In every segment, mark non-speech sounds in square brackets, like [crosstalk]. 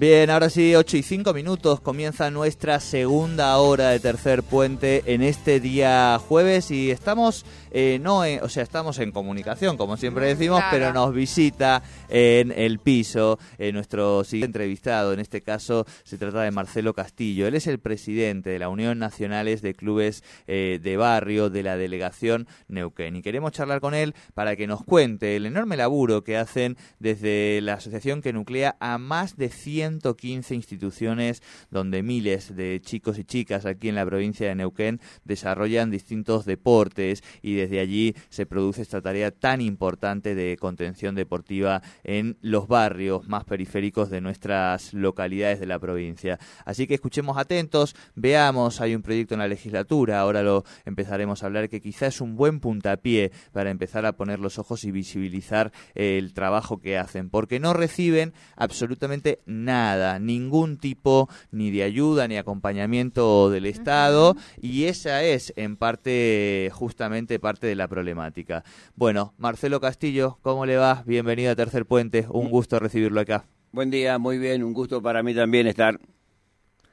Bien, ahora sí, 8 y 5 minutos, comienza nuestra segunda hora de tercer puente en este día jueves y estamos, eh, no, en- o sea, estamos en comunicación, como siempre decimos, Claro. pero nos visita en el piso eh, nuestro siguiente entrevistado, en este caso se trata de Marcelo Castillo, él es el presidente de la Unión Nacionales de Clubes eh, de Barrio de la delegación Neuquén y queremos charlar con él para que nos cuente el enorme laburo que hacen desde la asociación que nuclea a más de 115 instituciones donde miles de chicos y chicas aquí en la provincia de Neuquén desarrollan distintos deportes y desde allí se produce esta tarea tan importante de contención deportiva en los barrios más periféricos de nuestras localidades de la provincia. Así que escuchemos atentos, veamos, hay un proyecto en la legislatura, ahora lo empezaremos a hablar, que quizás es un buen puntapié para empezar a poner los ojos y visibilizar el trabajo que hacen, porque no reciben absolutamente nada, ningún tipo ni de ayuda ni acompañamiento del Estado, y esa es en parte, justamente parte de la problemática. Bueno, Marcelo Castillo, ¿cómo le va? Bienvenido a Tercer Puente, un gusto recibirlo acá. Buen día, muy bien, un gusto para mí también estar.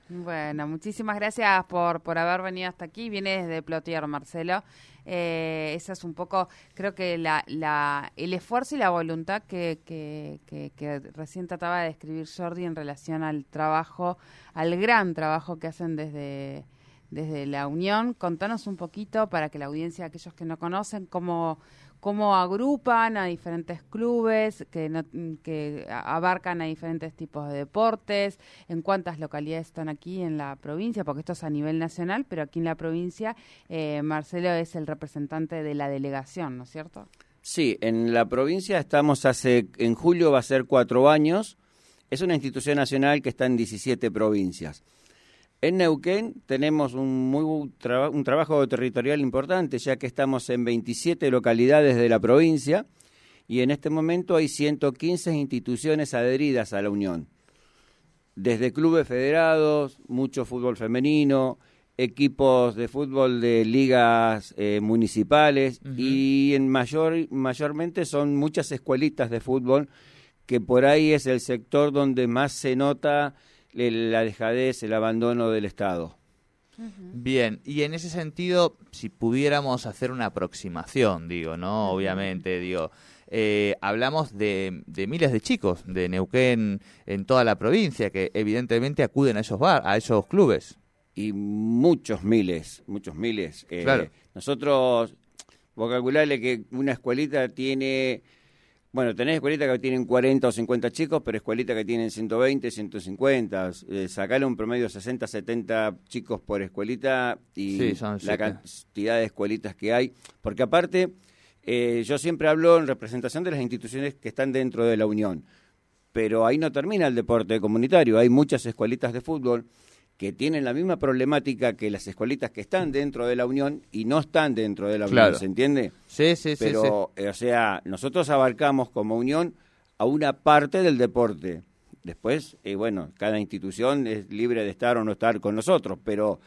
Bueno, muchísimas gracias por, por haber venido hasta aquí. Viene desde Plotier, Marcelo. Eh, esa es un poco, creo que la, la, el esfuerzo y la voluntad que, que, que, que recién trataba de describir Jordi en relación al trabajo, al gran trabajo que hacen desde, desde la Unión. Contanos un poquito para que la audiencia, aquellos que no conocen, cómo, cómo agrupan a diferentes clubes que, no- abarcan a diferentes tipos de deportes, en cuántas localidades están aquí en la provincia, porque esto es a nivel nacional, pero aquí en la provincia eh, Marcelo es el representante de la delegación, ¿no es cierto? Sí, en la provincia estamos hace, en julio va a ser cuatro años. Es una institución nacional que está en 17 provincias. En Neuquén tenemos un muy traba- un trabajo territorial importante, ya que estamos en 27 localidades de la provincia y en este momento hay 115 instituciones adheridas a la Unión. Desde clubes federados, mucho fútbol femenino, equipos de fútbol de ligas eh, municipales y en mayor mayormente son muchas escuelitas de fútbol que por ahí es el sector donde más se nota la dejadez, el abandono del Estado. Bien, y en ese sentido, si pudiéramos hacer una aproximación, digo, ¿no? Obviamente, digo, eh, hablamos de, de miles de chicos de Neuquén en toda la provincia que evidentemente acuden a esos bar, a esos clubes. y muchos miles, muchos miles. Eh, Claro. Nosotros, vos calcularle que una escuelita tiene, bueno, tenés escuelitas que tienen 40 o 50 chicos, pero escuelitas que tienen 120, 150. Eh, sacarle un promedio de 60, 70 chicos por escuelita y Sí, la siete. cantidad de escuelitas que hay. Porque aparte, eh, yo siempre hablo en representación de las instituciones que están dentro de la Unión pero ahí no termina el deporte comunitario. Hay muchas escuelitas de fútbol que tienen la misma problemática que las escuelitas que están dentro de la Unión y no están dentro de la Claro. Unión, ¿se entiende? Sí, sí, sí, sí. Pero, eh, o sea, nosotros abarcamos como Unión a una parte del deporte. Después, eh, bueno, cada institución es libre de estar o no estar con nosotros, pero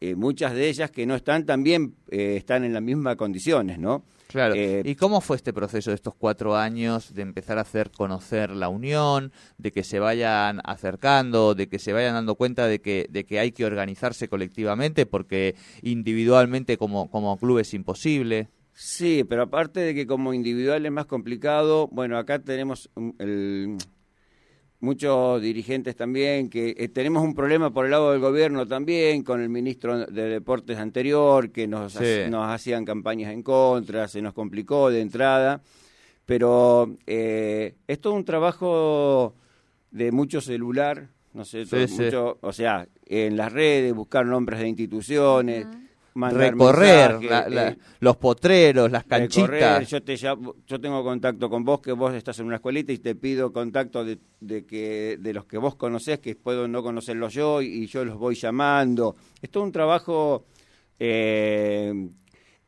eh, muchas de ellas que no están también eh, están en las mismas condiciones, ¿no? Claro. Eh, ¿Y cómo fue este proceso de estos cuatro años de empezar a hacer conocer la unión, de que se vayan acercando, de que se vayan dando cuenta de que, de que hay que organizarse colectivamente porque individualmente como, como club es imposible? Sí, pero aparte de que como individual es más complicado, bueno, acá tenemos el, muchos dirigentes también, que eh, tenemos un problema por el lado del gobierno también, con el ministro de Deportes anterior, que nos, Sí. hac- nos hacían campañas en contra, se nos complicó de entrada, pero eh, es todo un trabajo de mucho celular, no sé, Sí, todo- sí. mucho, o sea, en las redes, buscar nombres de instituciones, Recorrer mensajes, la- la- eh, los potreros, las canchitas. recorrer, yo te llamo- yo tengo contacto con vos que vos estás en una escuelita y te pido contacto de, de que de los que vos conocés que puedo no conocerlos yo y, y yo los voy llamando es todo un trabajo eh,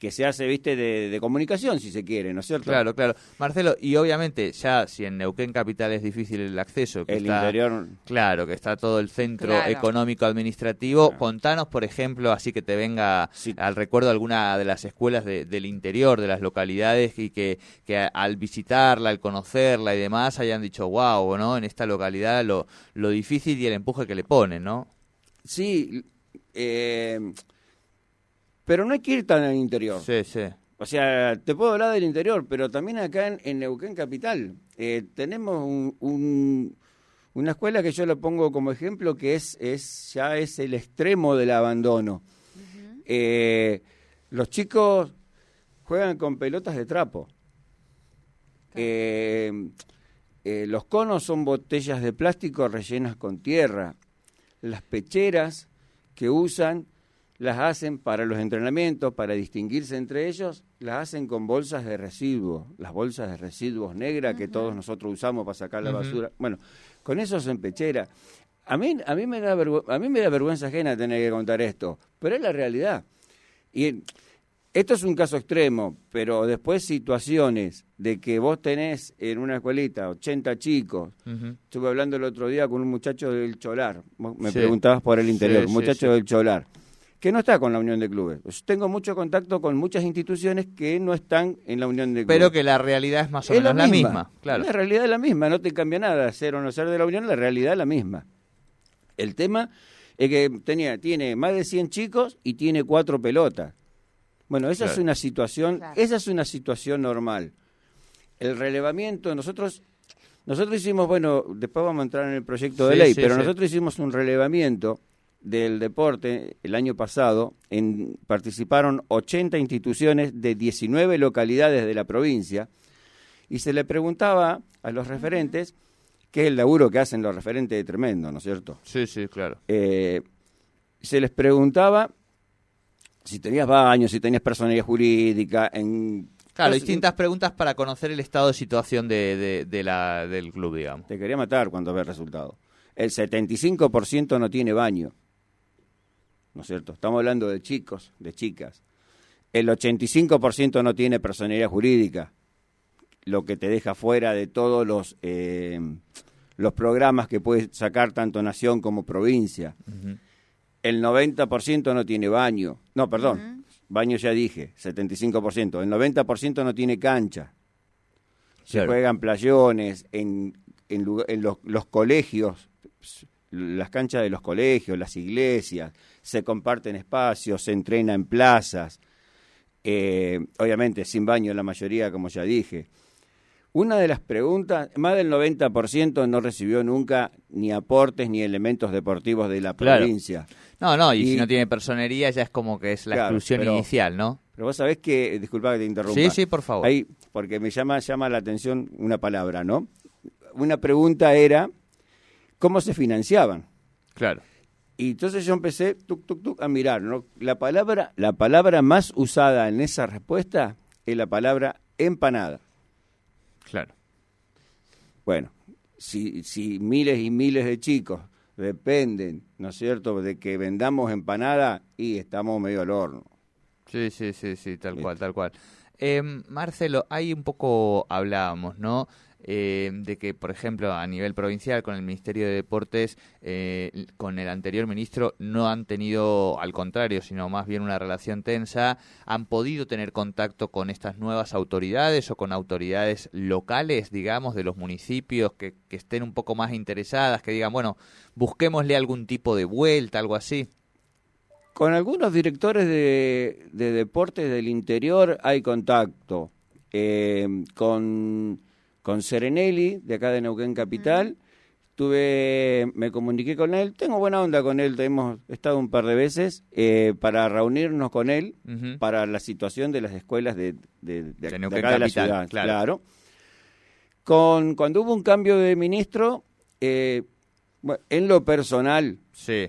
que se hace viste de, de comunicación si se quiere no es cierto Claro, claro. Marcelo, y obviamente ya si en Neuquén Capital es difícil el acceso, que el está, interior Claro, que está todo el centro Claro. económico administrativo. Claro. Contanos, por ejemplo, así que te venga Sí. al recuerdo alguna de las escuelas de- del interior, de las localidades, y que, que al visitarla, al conocerla y demás, hayan dicho, wow, ¿no? En esta localidad lo, lo difícil y el empuje que le ponen, ¿no? sí eh, pero no hay que ir tan al interior Sí, sí. O sea, te puedo hablar del interior, pero también acá en, en Neuquén Capital eh, tenemos un- un- una escuela que yo lo pongo como ejemplo que es, es ya es el extremo del abandono. Eh, los chicos juegan con pelotas de trapo. Eh, eh, los conos son botellas de plástico rellenas con tierra. Las pecheras que usan las hacen para los entrenamientos, para distinguirse entre ellos, las hacen con bolsas de residuos, las bolsas de residuos negras que todos nosotros usamos para sacar la basura. Bueno, con eso se pechera. A mí, a, mí me da a mí me da vergüenza ajena tener que contar esto, pero es la realidad. Y esto es un caso extremo, pero después situaciones de que vos tenés en una escuelita 80 chicos. Estuve hablando el otro día con un muchacho del Cholar. Me Sí. preguntabas por el interior. Sí, muchacho sí. del Cholar. Que no está con la Unión de Clubes. Yo tengo mucho contacto con muchas instituciones que no están en la Unión de Clubes. Pero que la realidad es más o es menos la misma, claro. La realidad es la misma. No te cambia nada ser o no ser de la Unión. La realidad es la misma. El tema es que tenía, tiene más de 100 chicos y tiene cuatro pelotas. Bueno, esa es una situación, Claro. esa es una situación normal. El relevamiento, nosotros, nosotros hicimos, bueno, después vamos a entrar en el proyecto de Sí, ley, sí, pero sí. nosotros hicimos un relevamiento del deporte el año pasado. En, participaron 80 instituciones de 19 localidades de la provincia y se le preguntaba a los referentes, que es el laburo que hacen los referentes de tremendo, ¿no es cierto? Sí, sí, claro. eh, se les preguntaba si tenías baños, si tenías personalidad jurídica, en... Claro, distintas preguntas para conocer el estado de situación de, de- de la, del club, digamos. Te quería matar cuando ve el resultado. El 75% no tiene baño, ¿no es cierto? Estamos hablando de chicos, de chicas. El 85% no tiene personalidad jurídica, lo que te deja fuera de todos los, eh, los programas que puedes sacar tanto nación como provincia. El 90% no tiene baño. No, perdón. Baño ya dije, 75%. El 90% no tiene cancha. Se Claro. juegan playones en, en, lugar- en los, los colegios, las canchas de los colegios, las iglesias, se comparten espacios, se entrena en plazas. Eh, obviamente sin baño la mayoría, como ya dije. Una de las preguntas, más del 90% no recibió nunca ni aportes ni elementos deportivos de la Claro. provincia. No, no, y, Y- si no tiene personería ya es como que es la Claro, exclusión pero- inicial, ¿no? Pero vos sabés que, disculpa que te interrumpa. Sí, sí, por favor. Ahí, porque me llama, llama la atención una palabra, ¿no? Una pregunta era, ¿cómo se financiaban? Claro. Y entonces yo empecé tuk, tuk, tuk, a mirar, ¿no? La palabra, la palabra más usada en esa respuesta es la palabra empanada. Claro. Bueno, si, si miles y miles de chicos dependen, ¿no es cierto?, de que vendamos empanada y estamos medio al horno. Sí, sí, sí, sí, tal cual, tal cual. Eh, Marcelo, ahí un poco hablábamos, ¿no? Eh, de que, por ejemplo, a nivel provincial, con el Ministerio de Deportes, eh, con el anterior ministro, no han tenido, al contrario, sino más bien una relación tensa. ¿Han podido tener contacto con estas nuevas autoridades o con autoridades locales, digamos, de los municipios que, estén un poco más interesadas, que digan, bueno, busquémosle algún tipo de vuelta, algo así? Con algunos directores de, de deportes del interior hay contacto. Eh, con, con Serenelli, de acá de Neuquén Capital, tuve, me comuniqué con él, tengo buena onda con él, hemos estado un par de veces eh, para reunirnos con él para la situación de las escuelas de, de, de- De de Neuquén acá de la Capital, ciudad. claro. Con, cuando hubo un cambio de ministro, eh, bueno, en lo personal, Sí.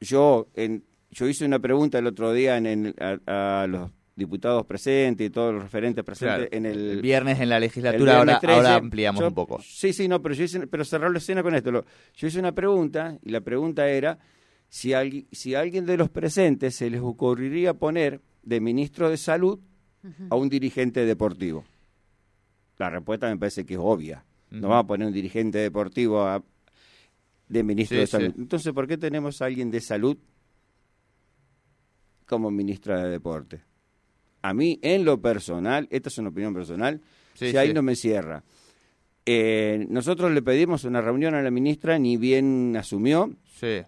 yo en, yo hice una pregunta el otro día en, en- a, a los diputados presentes y todos los referentes presentes Claro. en el, El viernes en la legislatura, ahora, 13, ahora ampliamos yo- un poco. Sí, sí, no, pero yo hice, pero cerrar la escena con esto. Lo- yo hice una pregunta y la pregunta era si, algui- si a alguien de los presentes se les ocurriría poner de ministro de salud a un dirigente deportivo. La respuesta me parece que es obvia. No va a poner un dirigente deportivo a- de ministro Sí, de salud. sí. Entonces, ¿por qué tenemos a alguien de salud como ministra de deporte? A mí, en lo personal, esta es una opinión personal, Sí, si ahí no me cierra. Eh, nosotros le pedimos una reunión a la ministra, ni bien asumió. Sí.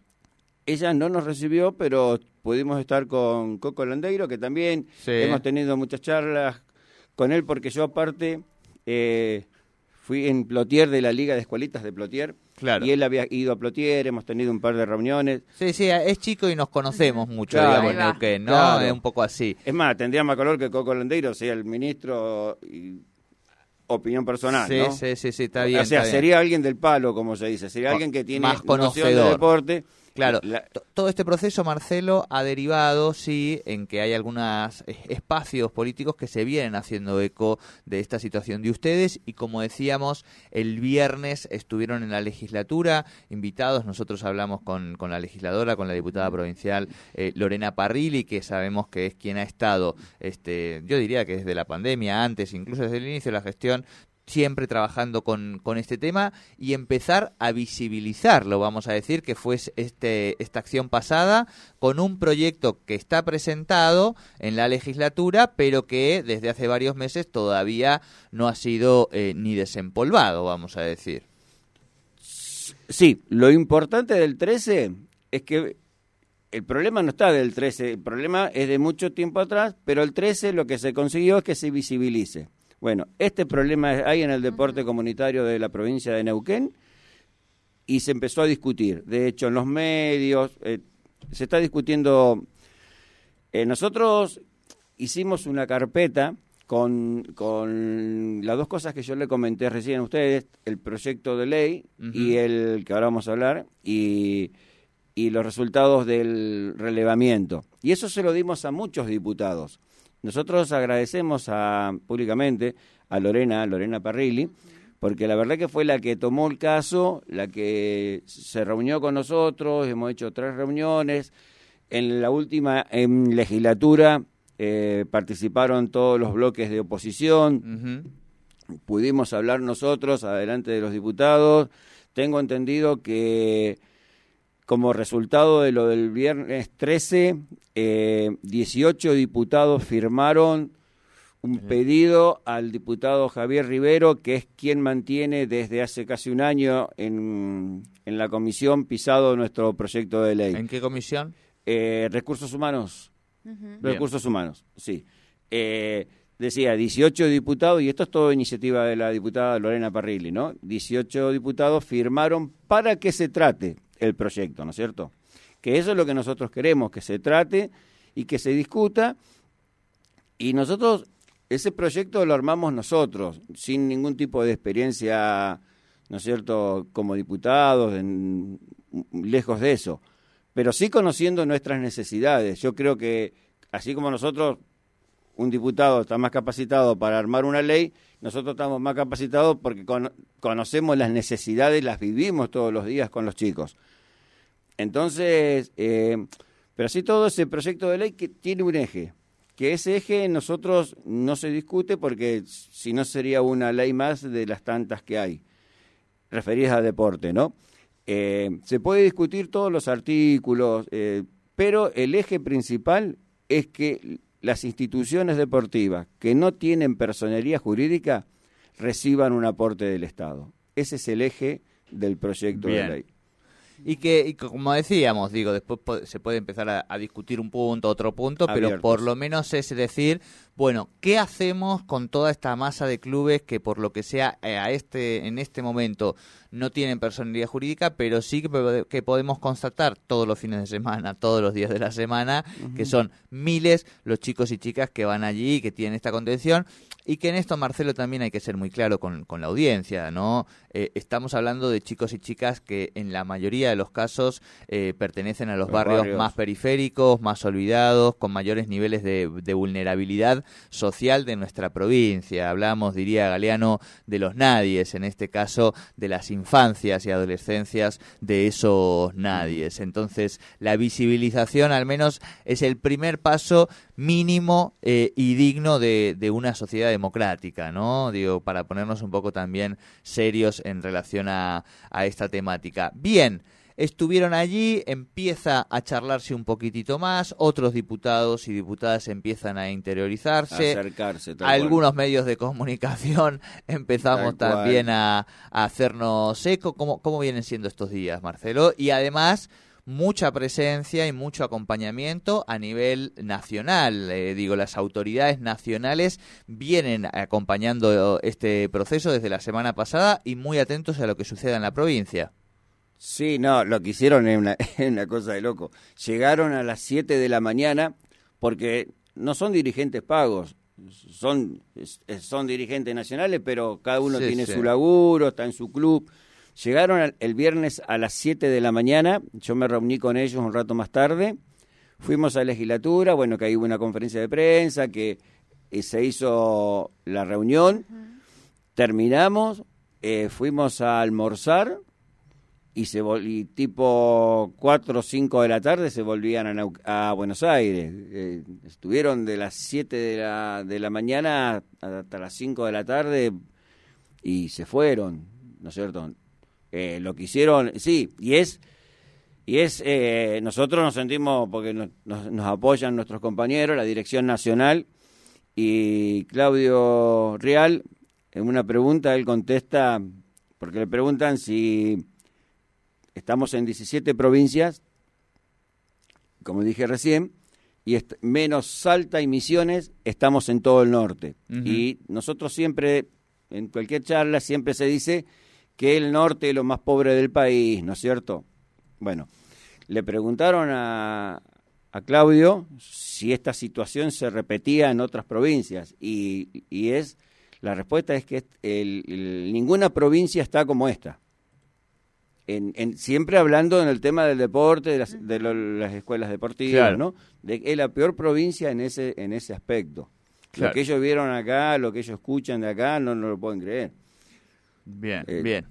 Ella no nos recibió, pero pudimos estar con Coco Landeiro, que también Sí. hemos tenido muchas charlas con él, porque yo aparte eh, fui en Plotier de la Liga de Escuelitas de Plotier, Claro. y él había ido a Plotier, hemos tenido un par de reuniones. Sí, sí, es chico y nos conocemos mucho, Claro. digamos. Neuquén, ¿no? Claro. Es un poco así. Es más, tendría más color que Coco Landeiro sea el ministro, y- opinión personal, sí, ¿no? sí, sí, sí, está bien. o sea, está bien. sería alguien del palo, como se dice, sería alguien que tiene más noción de conocedor. deporte. Claro, La- to- todo este proceso, Marcelo, ha derivado, sí, en que hay algunos espacios políticos que se vienen haciendo eco de esta situación de ustedes y como decíamos, el viernes estuvieron en la legislatura invitados, nosotros hablamos con, con la legisladora, con la diputada provincial eh, Lorena Parrilli, que sabemos que es quien ha estado, este, yo diría que desde la pandemia, antes, incluso desde el inicio de la gestión, siempre trabajando con, con este tema y empezar a visibilizarlo, vamos a decir, que fue este, esta acción pasada con un proyecto que está presentado en la legislatura, pero que desde hace varios meses todavía no ha sido eh, ni desempolvado, vamos a decir. Sí, lo importante del 13 es que el problema no está del 13, el problema es de mucho tiempo atrás, pero el 13 lo que se consiguió es que se visibilice. Bueno, este problema hay en el deporte comunitario de la provincia de Neuquén y se empezó a discutir. De hecho, en los medios eh, se está discutiendo. eh, nosotros hicimos una carpeta con, con las dos cosas que yo le comenté recién a ustedes, el proyecto de ley y el que ahora vamos a hablar, y, y los resultados del relevamiento. Y eso se lo dimos a muchos diputados. Nosotros agradecemos a, públicamente a Lorena, Lorena Parrilli, porque la verdad que fue la que tomó el caso, la que se reunió con nosotros, hemos hecho tres reuniones. En la última en legislatura eh, participaron todos los bloques de oposición, pudimos hablar nosotros adelante de los diputados. Tengo entendido que como resultado de lo del viernes 13, eh, 18 diputados firmaron un pedido al diputado Javier Rivero, que es quien mantiene desde hace casi un año en, en la comisión pisado nuestro proyecto de ley. ¿En qué comisión? Eh, recursos humanos. Recursos humanos, sí. Eh, decía 18 diputados, y esto es todo iniciativa de la diputada Lorena Parrilli, ¿no? 18 diputados firmaron para que se trate el proyecto, ¿no es cierto? Que eso es lo que nosotros queremos, que se trate y que se discuta. Y nosotros, ese proyecto lo armamos nosotros, sin ningún tipo de experiencia, ¿no es cierto?, como diputados, lejos de eso pero sí conociendo nuestras necesidades. Yo creo que, así como nosotros, un diputado está más capacitado para armar una ley, nosotros estamos más capacitados porque cono- conocemos las necesidades, las vivimos todos los días con los chicos. Entonces, eh, pero así todo ese proyecto de ley que tiene un eje, que ese eje nosotros no se discute porque si no sería una ley más de las tantas que hay referidas a deporte, ¿no? Eh, se puede discutir todos los artículos, eh, pero el eje principal es que las instituciones deportivas que no tienen personería jurídica reciban un aporte del Estado. Ese es el eje del proyecto Bien. de ley. Y que, y como decíamos, digo, después se puede empezar a, a discutir un punto, otro punto, pero por lo menos es decir, bueno, ¿qué hacemos con toda esta masa de clubes que por lo que sea eh, a este en este momento no tienen personalidad jurídica, pero sí que podemos constatar todos los fines de semana, todos los días de la semana, que son miles los chicos y chicas que van allí y que tienen esta contención y que en esto, Marcelo, también hay que ser muy claro con, con la audiencia, ¿no? Eh, estamos hablando de chicos y chicas que en la mayoría de los casos eh, pertenecen a los, Los barrios, barrios. más periféricos, más olvidados, con mayores niveles de, de vulnerabilidad social de nuestra provincia. Hablamos, diría Galeano, de los nadies, en este caso de las infancias y adolescencias de esos nadies. Entonces, la visibilización al menos es el primer paso mínimo eh, y digno de, de una sociedad democrática, ¿no? Digo, para ponernos un poco también serios en relación a, a esta temática. Bien. Estuvieron allí, empieza a charlarse un poquitito más, otros diputados y diputadas empiezan a interiorizarse, acercarse. cual. algunos medios de comunicación [laughs] empezamos Tal también a, a hacernos eco. ¿Cómo, ¿Cómo vienen siendo estos días, Marcelo? Y además, mucha presencia y mucho acompañamiento a nivel nacional. Eh, digo, las autoridades nacionales vienen acompañando este proceso desde la semana pasada y muy atentos a lo que suceda en la provincia. Sí, no, lo que hicieron es una, [laughs] es una cosa de loco. Llegaron a las 7 de la mañana porque no son dirigentes pagos, son, son dirigentes nacionales, pero cada uno Sí, tiene sí. su laburo, está en su club. Llegaron el viernes a las 7 de la mañana, yo me reuní con ellos un rato más tarde, fuimos a la legislatura, bueno, que ahí hubo una conferencia de prensa, que eh, se hizo la reunión, terminamos, eh, fuimos a almorzar y se y tipo 4 o 5 de la tarde se volvían a, Nau- a Buenos Aires. Eh, estuvieron de las 7 de la, de la mañana hasta las 5 de la tarde y se fueron, ¿no es cierto? Eh, lo que hicieron, sí, y es, y es eh, nosotros nos sentimos, porque nos, nos- nos apoyan nuestros compañeros, la Dirección Nacional, y Claudio Real, en una pregunta, él contesta, porque le preguntan si estamos en 17 provincias, como dije recién, y menos Salta y Misiones, estamos en todo el norte. Y nosotros siempre, en cualquier charla, siempre se dice que el norte es lo más pobre del país, ¿no es cierto? Bueno, le preguntaron a, a Claudio si esta situación se repetía en otras provincias y, y es la respuesta es que el- el- ninguna provincia está como esta. En, en- siempre hablando en el tema del deporte, de las, de lo- las escuelas deportivas, Claro. ¿no? De, es la peor provincia en ese en ese aspecto. Claro. Lo que ellos vieron acá, lo que ellos escuchan de acá, no, no lo pueden creer. Bien, Eh, bien.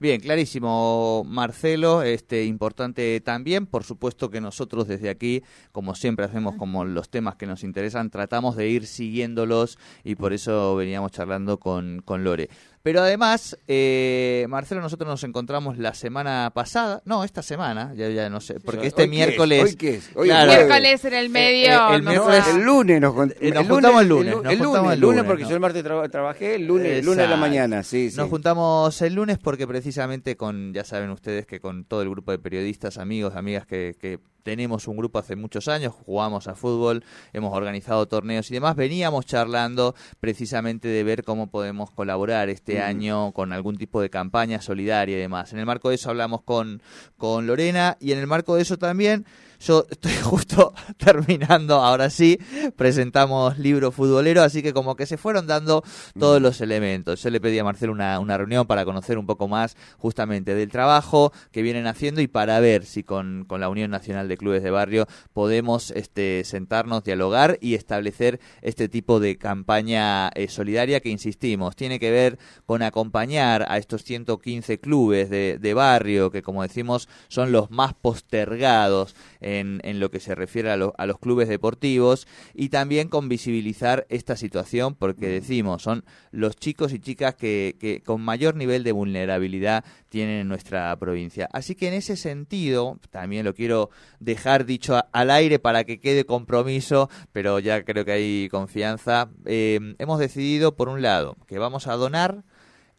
Bien, clarísimo, Marcelo. Este importante también, por supuesto que nosotros desde aquí, como siempre hacemos, como los temas que nos interesan, tratamos de ir siguiéndolos y por eso veníamos charlando con, con Lore. Pero además, eh, Marcelo, nosotros nos encontramos la semana pasada, no, esta semana, ya, ya no sé, porque ¿Hoy este qué es? miércoles. ¿Hoy qué es? Hoy Claro. Miércoles en el medio. eh, el miércoles- lunes nos, Eh, nos el juntamos el lunes, El, nos el lunes, juntamos el el lunes lunes, porque ¿no? yo el martes traba- trabajé, el lunes, el lunes de la mañana, sí, sí. Nos juntamos el lunes porque precisamente con, ya saben ustedes que con todo el grupo de periodistas, amigos, amigas que, que tenemos un grupo hace muchos años, jugamos a fútbol, hemos organizado torneos y demás, veníamos charlando precisamente de ver cómo podemos colaborar este Mm. año con algún tipo de campaña solidaria y demás. En el marco de eso hablamos con, con Lorena y en el marco de eso también yo estoy [laughs] justo terminando, ahora sí, presentamos libro futbolero, así que como que se fueron dando todos los elementos. Yo le pedí a Marcelo una, una reunión para conocer un poco más justamente del trabajo que vienen haciendo y para ver si con, con la Unión Nacional de Clubes de Barrio podemos este, sentarnos, dialogar y establecer este tipo de campaña eh, solidaria que, insistimos, tiene que ver con acompañar a estos 115 clubes de, de barrio que, como decimos, son los más postergados en, en lo que se refiere a, lo- a los clubes deportivos y también con visibilizar esta situación porque decimos, son los chicos y chicas que, que con mayor nivel de vulnerabilidad tienen en nuestra provincia. Así que en ese sentido, también lo quiero dejar dicho a- al aire para que quede compromiso, pero ya creo que hay confianza, eh, hemos decidido, por un lado, que vamos a donar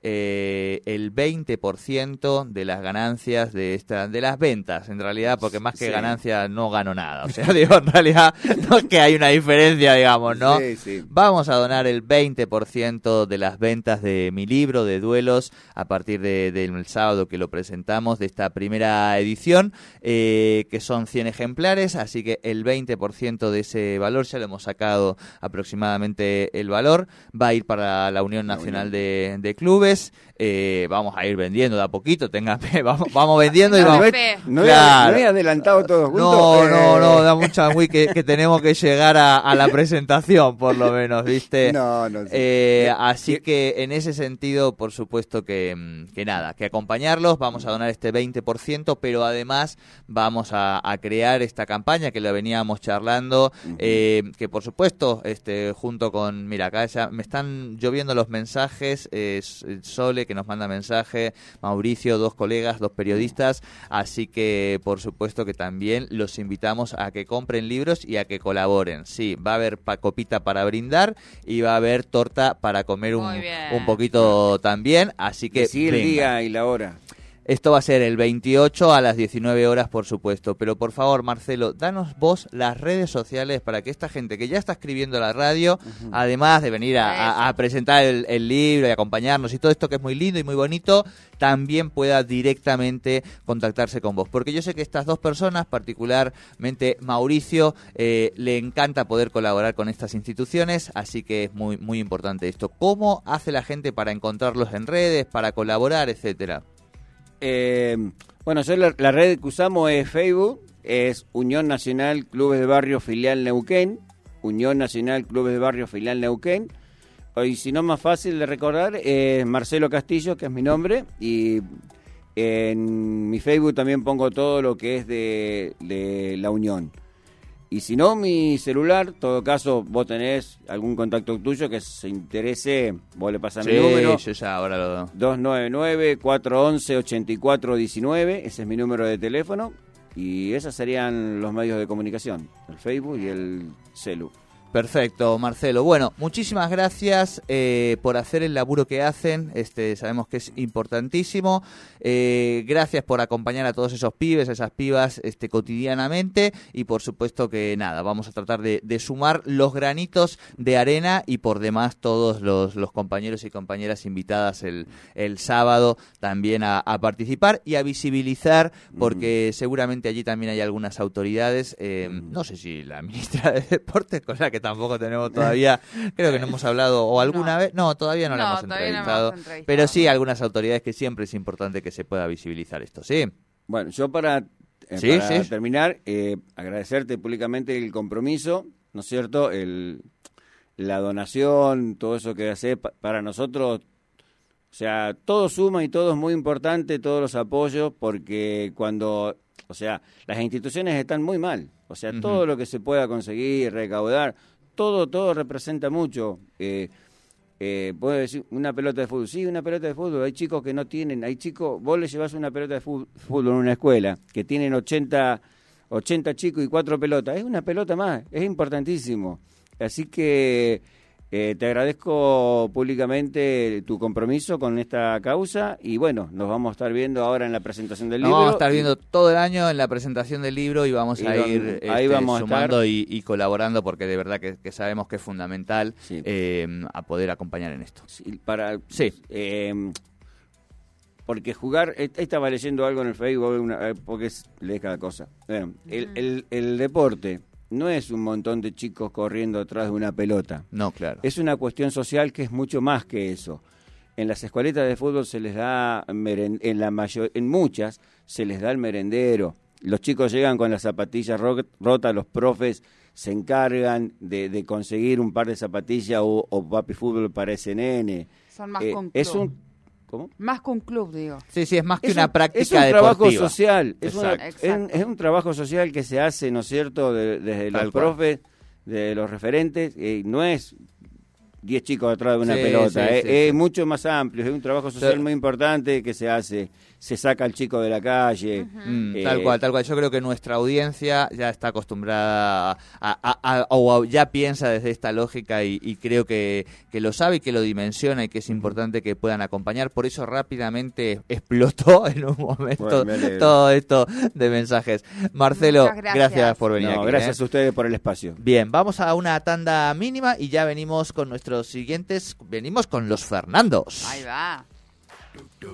eh, el 20% de las ganancias de esta de las ventas, en realidad, porque más que Sí. ganancias no gano nada. O sea, [laughs] digo, en realidad no es que hay una diferencia, digamos, ¿no? Sí, sí. Vamos a donar el 20% de las ventas de mi libro de duelos a partir de- del sábado que lo presentamos de esta primera edición, eh, que son 100 ejemplares, así que el 20% de ese valor, ya lo hemos sacado aproximadamente el valor, va a ir para la Unión Nacional de, de Clubes. Eh, vamos a ir vendiendo de a poquito, tenga fe, [laughs] vamos, vamos vendiendo y vamos... No, he, Claro. no he adelantado todo junto. No, no, eh, no, da mucha muy que, que tenemos que llegar a, a la presentación, por lo menos, ¿viste? [laughs] No, no. sí. Eh, así Sí. que en ese sentido, por supuesto que, mm, que nada, que acompañarlos, vamos a donar este 20%, pero además vamos a, a crear esta campaña que la veníamos charlando, eh, que por supuesto, este, junto con, mira, acá ya me están lloviendo los mensajes, eh, Sole que nos manda mensaje, Mauricio, dos colegas, dos periodistas, así que por supuesto que también los invitamos a que compren libros y a que colaboren. Sí, va a haber pa- copita para brindar y va a haber torta para comer un, un poquito también, así que Decí el día y la hora. Esto va a ser el 28 a las 19 horas, por supuesto. Pero por favor, Marcelo, danos vos las redes sociales para que esta gente que ya está escribiendo la radio, además de venir a, a- a presentar el, el libro y acompañarnos y todo esto que es muy lindo y muy bonito, también pueda directamente contactarse con vos. Porque yo sé que estas dos personas, particularmente Mauricio, eh, le encanta poder colaborar con estas instituciones, así que es muy, muy importante esto. ¿Cómo hace la gente para encontrarlos en redes, para colaborar, etcétera? Eh, bueno, la, red que usamos es Facebook, es Unión Nacional Clubes de Barrio Filial Neuquén, Unión Nacional Clubes de Barrio Filial Neuquén. Y si no más fácil de recordar, es Marcelo Castillo, que es mi nombre, y en mi Facebook también pongo todo lo que es de la Unión. Y si no, mi celular, en todo caso, vos tenés algún contacto tuyo que se interese, vos le pasás mi número. yo ya ahora lo... 299-411-8419, ese es mi número de teléfono. Y esos serían los medios de comunicación, el Facebook y el celu. Perfecto, Marcelo. Bueno, muchísimas gracias eh, por hacer el laburo que hacen. Este, sabemos que es importantísimo. Eh, gracias por acompañar a todos esos pibes, a esas pibas, este, cotidianamente. Y por supuesto que nada, vamos a tratar de, de sumar los granitos de arena y por demás todos los, los compañeros y compañeras invitadas el, el sábado también a, a participar y a visibilizar, porque seguramente allí también hay algunas autoridades. eh, no sé si la ministra de [laughs] Deportes, con la que tampoco tenemos todavía, creo que no hemos hablado, o alguna No. vez, no, todavía no, la No, hemos todavía no hemos entrevistado, pero sí algunas autoridades que siempre es importante que se pueda visibilizar esto, ¿sí? Bueno, yo para, eh, Sí, para sí. terminar, eh, agradecerte públicamente el compromiso, ¿no es cierto? El, la donación, todo eso que haces pa- para nosotros. O sea, todo suma y todo es muy importante, todos los apoyos, porque cuando, o sea, las instituciones están muy mal. O sea, todo lo que se pueda conseguir, recaudar, todo, todo representa mucho. Eh, eh, puedo decir una pelota de fútbol, sí, una pelota de fútbol. Hay chicos que no tienen, hay chicos, vos le llevas una pelota de fútbol en una escuela que tienen 80, 80 chicos y cuatro pelotas, es una pelota más, es importantísimo. Así que eh, te agradezco públicamente tu compromiso con esta causa y bueno, nos vamos a estar viendo ahora en la presentación del Nos libro. vamos a estar viendo todo el año en la presentación del libro y vamos Y a donde- ir ahí este, vamos a sumando estar. y, y colaborando porque de verdad que, que sabemos que es fundamental Sí. eh, a poder acompañar en esto. Sí, para Sí. eh, porque jugar eh, ahí estaba leyendo algo en el Facebook una- eh, porque es, lees cada cosa Bueno, el, el- el deporte no es un montón de chicos corriendo atrás de una pelota. No, claro. es una cuestión social que es mucho más que eso. En las escueletas de fútbol se les da en la mayor en muchas se les da el merendero. Los chicos llegan con las zapatillas ro- rotas los profes se encargan de, de conseguir un par de zapatillas o, o papi fútbol para ese nene. Son más Eh, es un ¿cómo? Más con club, digo. Sí, sí, es más que Es una un- práctica es un trabajo deportiva. social es, una- es- es un trabajo social que se hace no es cierto De- desde Tal los cual. profes de los referentes eh, no es 10 chicos atrás de una Sí, pelota. sí, es, sí, es sí. mucho más amplio, es un trabajo social Sí. muy importante que se hace. Se saca al chico de la calle. Mm, eh, tal cual, tal cual. Yo creo que nuestra audiencia ya está acostumbrada a, a- a- o ya piensa desde esta lógica y, y creo que, que lo sabe y que lo dimensiona y que es importante que puedan acompañar. Por eso rápidamente explotó [laughs] en un momento Bueno, todo esto de mensajes. Marcelo, gracias. por venir no, aquí. gracias ¿eh? a ustedes por el espacio. Bien, vamos a una tanda mínima y ya venimos con nuestros siguientes. Venimos con los Fernandos. Ahí va. do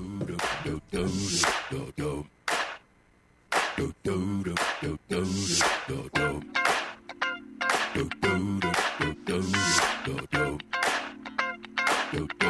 do